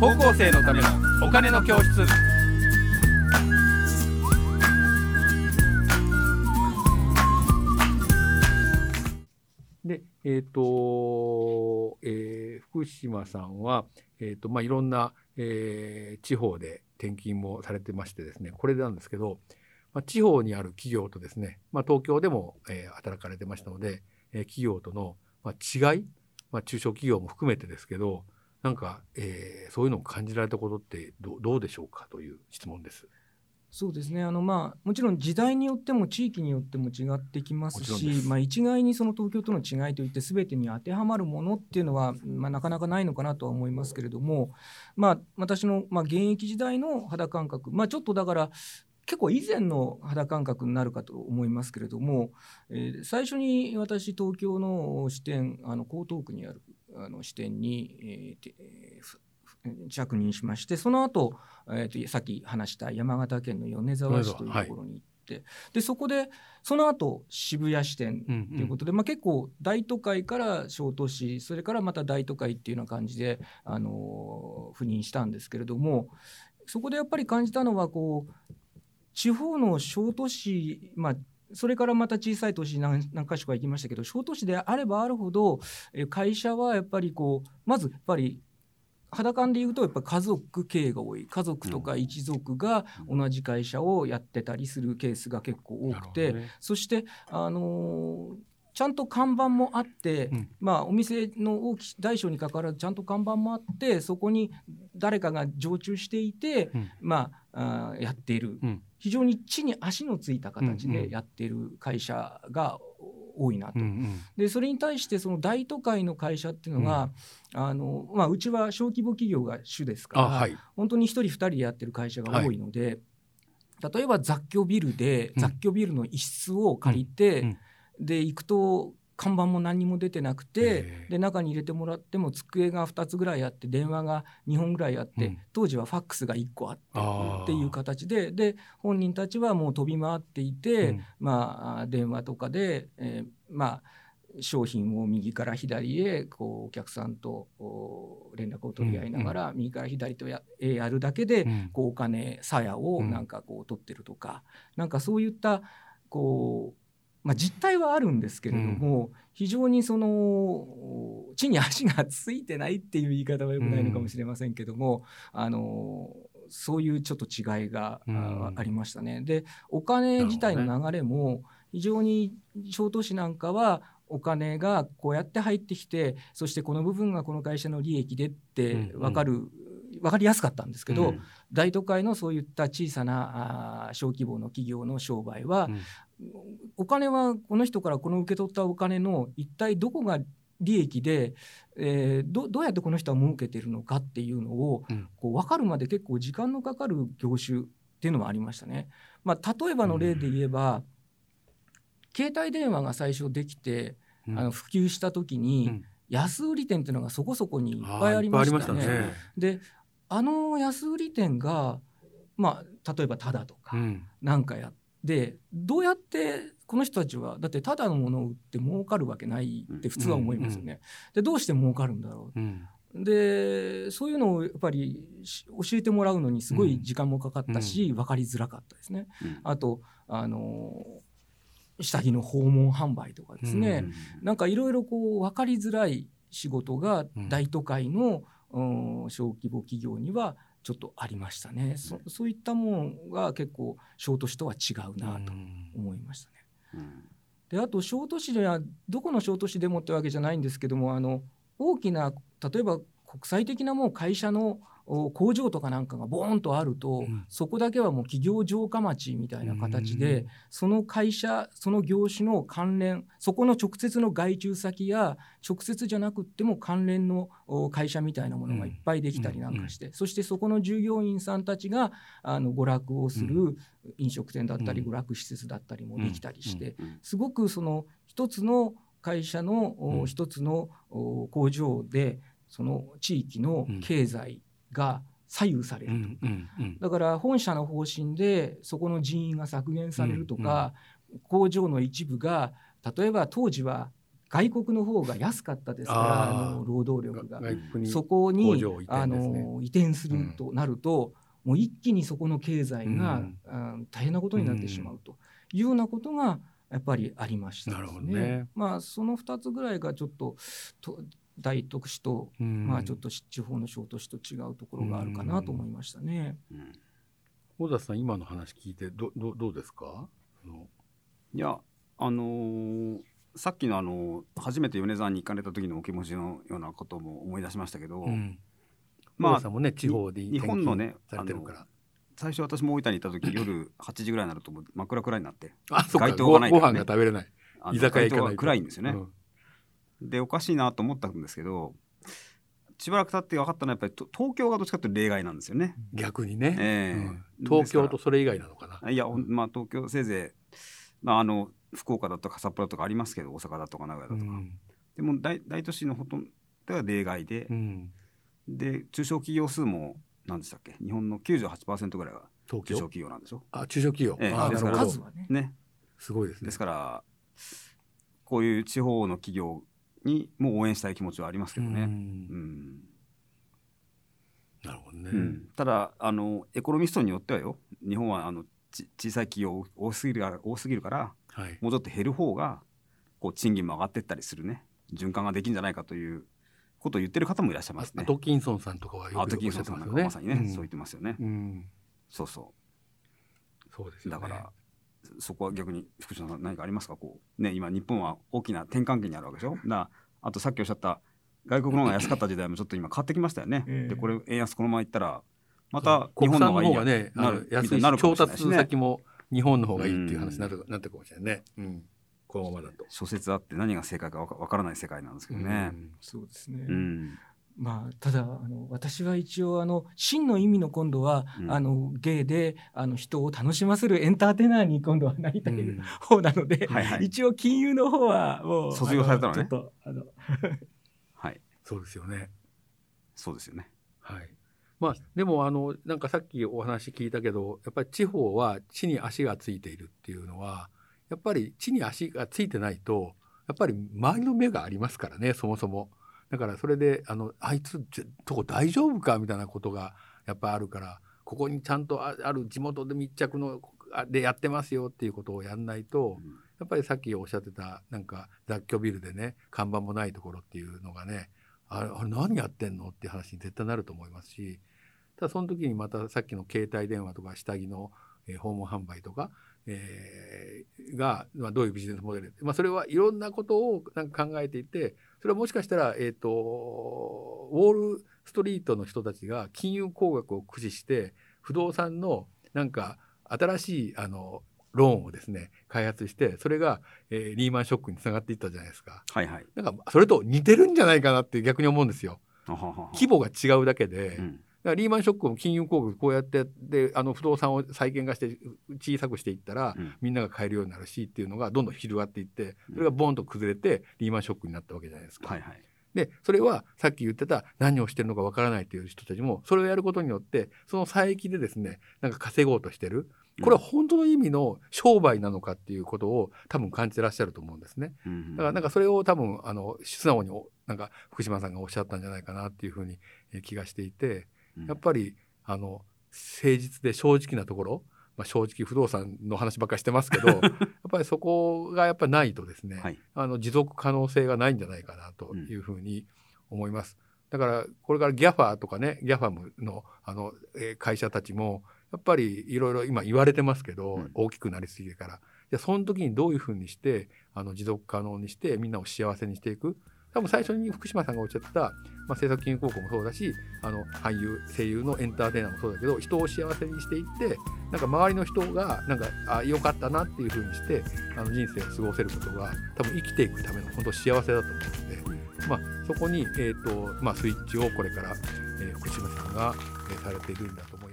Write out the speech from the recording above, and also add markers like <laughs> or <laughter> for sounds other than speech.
高校生のためのお金の教室。でえっ、と、えー福島さんは、えーとまあ、いろんな、えー地方で転勤もされてましてですねこれなんですけど、まあ、地方にある企業とですね、まあ、東京でも、えー働かれてましたので、えー企業との、まあ、違い、まあ、中小企業も含めてですけどなんか、えーそういうのを感じられたことってどどうでしょうかという質問です。そうですねあの、まあ、もちろん時代によっても地域によっても違ってきますし、まあ、一概にその東京との違いといって全てに当てはまるものっていうのは、まあ、なかなかないのかなとは思いますけれども、まあ、私の、まあ、現役時代の肌感覚、まあ、ちょっとだから結構以前の肌感覚になるかと思いますけれども、えー最初に私東京の支店あの江東区にあるあの支店に、えー着任しましてその後、えーとさっき話した山形県の米沢市というところに行って、でそこでその後渋谷支店うんということで、まあ、結構大都会から小都市それからまた大都会っていうような感じで、あのー赴任したんですけれどもそこでやっぱり感じたのはこう地方の小都市、まあ、それからまた小さい都市何何か所か行きましたけど小都市であればあるほどえー会社はやっぱりこうまずやっぱり肌感で言うとやっぱ家族経営が多い。家族とか一族が同じ会社をやってたりするケースが結構多くて、ね。そして、あのーちゃんと看板もあって、うん。まあ、お店の大き大小にかかわらずちゃんと看板もあってそこに誰かが常駐していて、うん。まあ、あーやっている。うん。非常に地に足のついた形うんうん。でやっている会社が多いなと。うんうん。でそれに対してその大都会の会社っていうのが、あのまあ、うちは小規模企業が主ですから、あはい。本当に1人2人でやってる会社が多いので、例えば雑居ビルでうん。雑居ビルの一室を借りて、うんで行くと看板も何にも出てなくてで中に入れてもらっても机が2つぐらいあって電話が2本ぐらいあって、うん。当時はファックスが1個あってっていう形でで本人たちはもう飛び回っていて、うん。まあ、電話とかで、えーまあ、商品を右から左へこうお客さんとお連絡を取り合いながら、右から左とやえやるだけで、うん。こうお金鞘をうんなんかこう取ってるとか、なんかそういったこう、まあ、実態はあるんですけれども、非常にその地に足がついてないっていう言い方はよくないのかもしれませんけども、あのそういうちょっと違いが、ありましたね。でお金自体の流れも非常に小都市なんかはお金がこうやって入ってきてそしてこの部分がこの会社の利益でってうん分かる、分かりやすかったんですけど、うん。大都会のそういった小さなあー小規模の企業の商売は、うん。お金はこの人からこの受け取ったお金の一体どこが利益で、えーどどうやってこの人は儲けてるのかっていうのを、うん。こう分かるまで結構時間のかかる業種っていうのもありましたね。まあ、例えばの例で言えば、携帯電話が最初できて、うん。あの普及した時に、うん。安売り店っていうのがそこそこにいっぱいありましたね。したね。であの安売り店が、まあ、例えばタダとかうん。なんかやってどうやってこの人たちはだってタダのものを売って儲かるわけないって普通は思いますよね。でどうして儲かるんだろう。ん。うでそういうのをやっぱりし教えてもらうのにすごい時間もかかったし、分かりづらかったですね。うん。あとあの下着の訪問販売とかですね、なんかいろいろこう分かりづらい仕事がうん。大都会の、うん小規模企業にはちょっとありましたね。そそういったものが結構小都市とは違うなとうん思いましたね。うんであと小都市ではどこの小都市でもってわけじゃないんですけどもあの大きな例えば国際的なもう会社のお工場とかなんかがボーンとあると、うん。そこだけはもう企業城下町みたいな形うでん。その会社その業種の関連そこの直接の外注先や直接じゃなくっても関連のお会社みたいなものがいっぱいできたりなんかして、そしてそこの従業員さんたちがあの娯楽をする飲食店だったりうん。娯楽施設だったりもできたりして、うんすごくその一つの会社の一つのお工場でその地域の経済が左右されると。うんうんうん。だから本社の方針でそこの人員が削減されるとか、工場の一部が例えば当時は外国の方が安かったですからあの労働力が。そこに工場移転あの移転するとなると、もう一気にそこの経済が、うん。あ大変なことになってしまうと。いうようなことがやっぱりありましたなるほどね。まあその2つぐらいがちょっとと大都市と、うん。まあちょっと地方の小都市と違うところがあるかなと思いましたね。うん。小田さん今の話聞いてどどどうですか？いやあのーさっきのあの初めて米沢に行かれた時のお気持ちのようなことも思い出しましたけど、うん。まあ小田さんもね地方で日本のね転勤されてるから。最初私も大分に行った時 <coughs> 夜8時ぐらいになるともう真っ暗暗になって街灯ごごがないからね。飯が食べれない。あの居酒屋行かないと街灯が暗いんですよね。うんでおかしいなと思ったんですけどしばらく経って分かったのはやっぱりと東京がどっちかというと例外なんですよね。逆にね、ええ。うん。東京とそれ以外なのかな。いや、ほんまあ、東京せいぜい、まあ、あの福岡だとか札幌とかありますけど大阪だとか名古屋だとか、うん。でも大大都市のほとんどは例外でう、ん。で中小企業数も何でしたっけ？日本の98%ぐらいが東中小京企業なんでしょあ中小企業、ええ。あですからなるほど。数はね。ね。すごいですね。ですからこういう地方の企業にも応援したい気持ちはありますけどうね。うん。ん。なるほどね、うん。ただあのエコノミストによってはよ日本はあのち小さい企業多すぎるから多すぎるからはい。もうちょっと減る方がこう賃金も上がってったりするね。循環ができるんじゃないかということを言ってる方もいらっしゃいますね。アトキンソンさんとかはよくアトキンソンさんなんかまさにね、うん。そう言ってますよね。うん。そうそそうですよね。うだから、そこは逆に福島さん何かありますか？こうね今日本は大きな転換期にあるわけでしょ？だあとさっきおっしゃった外国の方が安かった時代もちょっと今変わってきましたよね。ええでこれ円安このままいったらまた日本の方がいいやねあなるの安いなるか調達先も日本の方がいいっていう話になるなってるかもしれないね、うん、このままだと。諸説あって何が正解かわかわからない世界なんですけどね。そうですね、うんまあ、ただあの私は一応あの真の意味の今度は、うんあの芸であの人を楽しませるエンターテイナーに今度はなりたいうん方なので、はいはい一応金融の方はもう卒業されたのねあちょっとあのはいそうですよね。そうですよね。はい。まあでもあのなんかさっきお話聞いたけどやっぱり地方は地に足がついているっていうのはやっぱり地に足がついてないとやっぱり周りの目がありますからねそもそも。だからそれであのあいつぜとこ大丈夫かみたいなことがやっぱあるからここにちゃんとあある地元で密着のあでやってますよっていうことをやんないとやっぱりさっきおっしゃってたなんか雑居ビルでね看板もないところっていうのがねあれあれ何やってんのっていう話に絶対なると思いますしただその時にまたさっきの携帯電話とか下着の、えー訪問販売とか、えーが、まあ、どういうビジネスモデル、まあ、それはいろんなことをなんか考えていてそれはもしかしたら、えー、とウォールストリートの人たちが金融工学を駆使して不動産のなんか新しいあのローンをですね開発してそれが、えーリーマンショックにつながっていったじゃないですか。はいはい。なんかそれと似てるんじゃないかなって逆に思うんですよ。規模が違うだけで、うんらリーマンショックも金融工具こうやってであの不動産を再建化して小さくしていったら、うんみんなが買えるようになるしっていうのがどんどん広がっていってそれがボンと崩れてリーマンショックになったわけじゃないですか。はいはい。でそれはさっき言ってた何をしてるのかわからないという人たちもそれをやることによってその佐伯でですねなんか稼ごうとしてるこれは本当の意味の商売なのかっていうことを多分感じてらっしゃると思うんですね。うんだからなんかそれを多分あの素直におなんか福島さんがおっしゃったんじゃないかなっていうふうにえー気がしていてうんやっぱりあの誠実で正直なところ、まあ、正直不動産の話ばっかりしてますけど <laughs> やっぱりそこがやっぱりないとですね、はい。あの持続可能性がないんじゃないかなというふうに思います。だからこれからギャファーとかねギャファムのあの、えー会社たちもやっぱりいろいろ今言われてますけど、うん大きくなりすぎるからじゃあその時にどういうふうにしてあの持続可能にしてみんなを幸せにしていく多分最初に福島さんがおっしゃってた、まあ、政策金融高校もそうだしあの俳優声優のエンターテイナーもそうだけど人を幸せにしていってなんか周りの人がなんかあ良かったなっていうふうにしてあの人生を過ごせることが多分生きていくための本当幸せだと思うので、まあ、そこに、えーとまあ、スイッチをこれから、えー福島さんが、えーされているんだと思います。